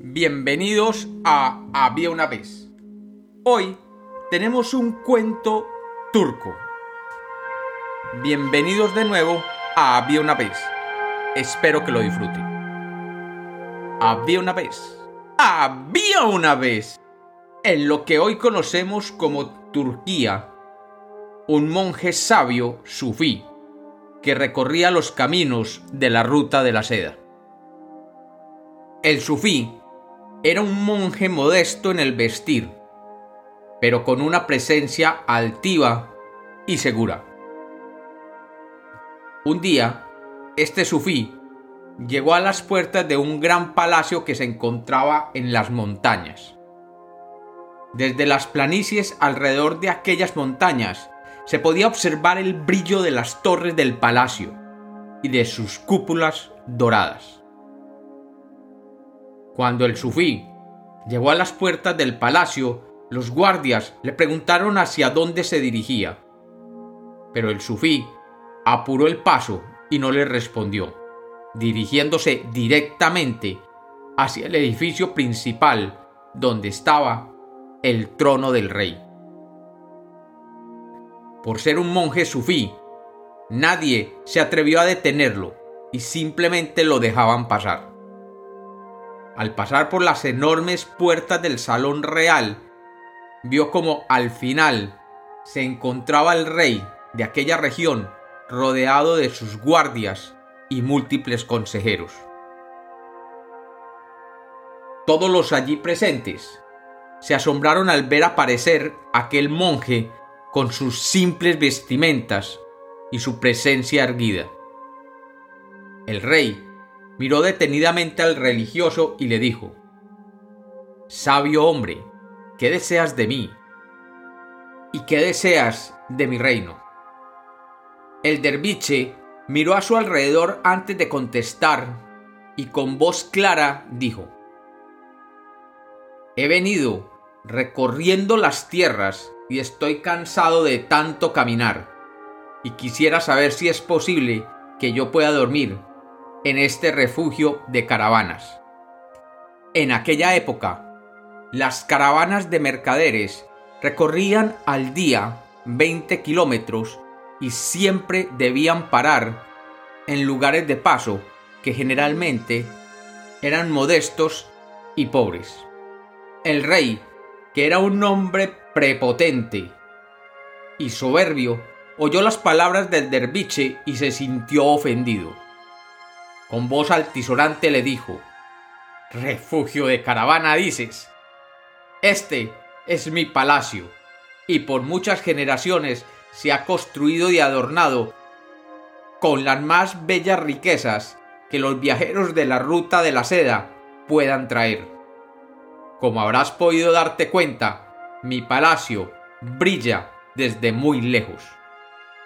Bienvenidos a Había una vez. Hoy tenemos un cuento turco. Bienvenidos de nuevo a Había una vez. Espero que lo disfruten. Había una vez. Había una vez. En lo que hoy conocemos como Turquía, un monje sabio sufí que recorría los caminos de la ruta de la seda. El sufí era un monje modesto en el vestir, pero con una presencia altiva y segura. Un día, este sufí llegó a las puertas de un gran palacio que se encontraba en las montañas. Desde las planicies alrededor de aquellas montañas se podía observar el brillo de las torres del palacio y de sus cúpulas doradas. Cuando el sufí llegó a las puertas del palacio, los guardias le preguntaron hacia dónde se dirigía. Pero el sufí apuró el paso y no le respondió, dirigiéndose directamente hacia el edificio principal donde estaba el trono del rey. Por ser un monje sufí, nadie se atrevió a detenerlo y simplemente lo dejaban pasar. Al pasar por las enormes puertas del salón real, vio como al final se encontraba el rey de aquella región rodeado de sus guardias y múltiples consejeros. Todos los allí presentes se asombraron al ver aparecer aquel monje con sus simples vestimentas y su presencia erguida. El rey miró detenidamente al religioso y le dijo, Sabio hombre, ¿qué deseas de mí? ¿Y qué deseas de mi reino? El derviche miró a su alrededor antes de contestar y con voz clara dijo, He venido recorriendo las tierras y estoy cansado de tanto caminar, y quisiera saber si es posible que yo pueda dormir en este refugio de caravanas. En aquella época, las caravanas de mercaderes recorrían al día 20 kilómetros y siempre debían parar en lugares de paso que generalmente eran modestos y pobres. El rey, que era un hombre prepotente y soberbio, oyó las palabras del derviche y se sintió ofendido con voz altisonante le dijo, Refugio de caravana dices. Este es mi palacio, y por muchas generaciones se ha construido y adornado con las más bellas riquezas que los viajeros de la ruta de la seda puedan traer. Como habrás podido darte cuenta, mi palacio brilla desde muy lejos,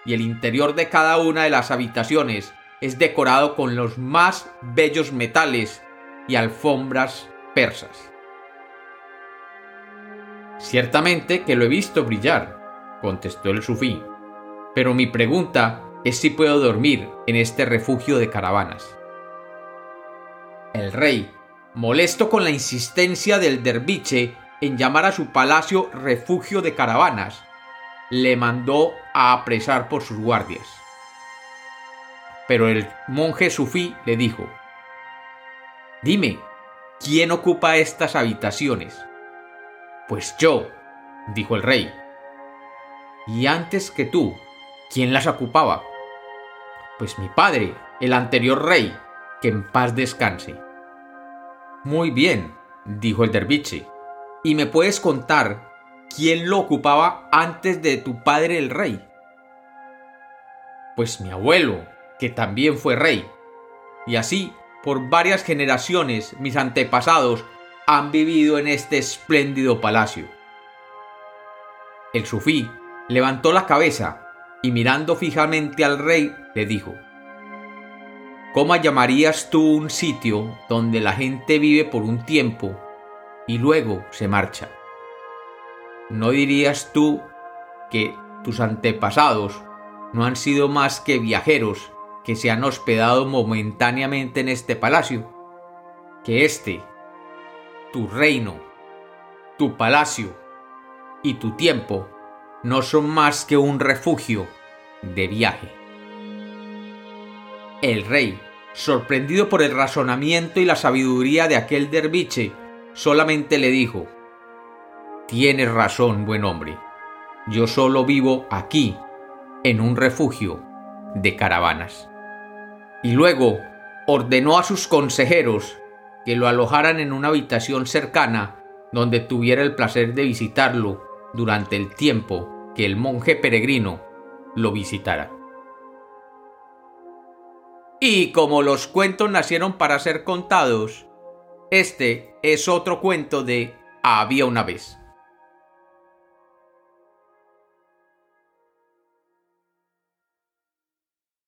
y el interior de cada una de las habitaciones es decorado con los más bellos metales y alfombras persas. Ciertamente que lo he visto brillar, contestó el sufí, pero mi pregunta es si puedo dormir en este refugio de caravanas. El rey, molesto con la insistencia del derviche en llamar a su palacio refugio de caravanas, le mandó a apresar por sus guardias. Pero el monje sufí le dijo, Dime, ¿quién ocupa estas habitaciones? Pues yo, dijo el rey. Y antes que tú, ¿quién las ocupaba? Pues mi padre, el anterior rey, que en paz descanse. Muy bien, dijo el derviche. ¿Y me puedes contar quién lo ocupaba antes de tu padre el rey? Pues mi abuelo, que también fue rey. Y así, por varias generaciones, mis antepasados han vivido en este espléndido palacio. El sufí levantó la cabeza y mirando fijamente al rey le dijo, ¿Cómo llamarías tú un sitio donde la gente vive por un tiempo y luego se marcha? ¿No dirías tú que tus antepasados no han sido más que viajeros que se han hospedado momentáneamente en este palacio, que éste tu reino, tu palacio y tu tiempo no son más que un refugio de viaje. El rey, sorprendido por el razonamiento y la sabiduría de aquel derviche, solamente le dijo, Tienes razón, buen hombre. Yo solo vivo aquí, en un refugio de caravanas. Y luego ordenó a sus consejeros que lo alojaran en una habitación cercana donde tuviera el placer de visitarlo durante el tiempo que el monje peregrino lo visitara. Y como los cuentos nacieron para ser contados, este es otro cuento de Había una vez.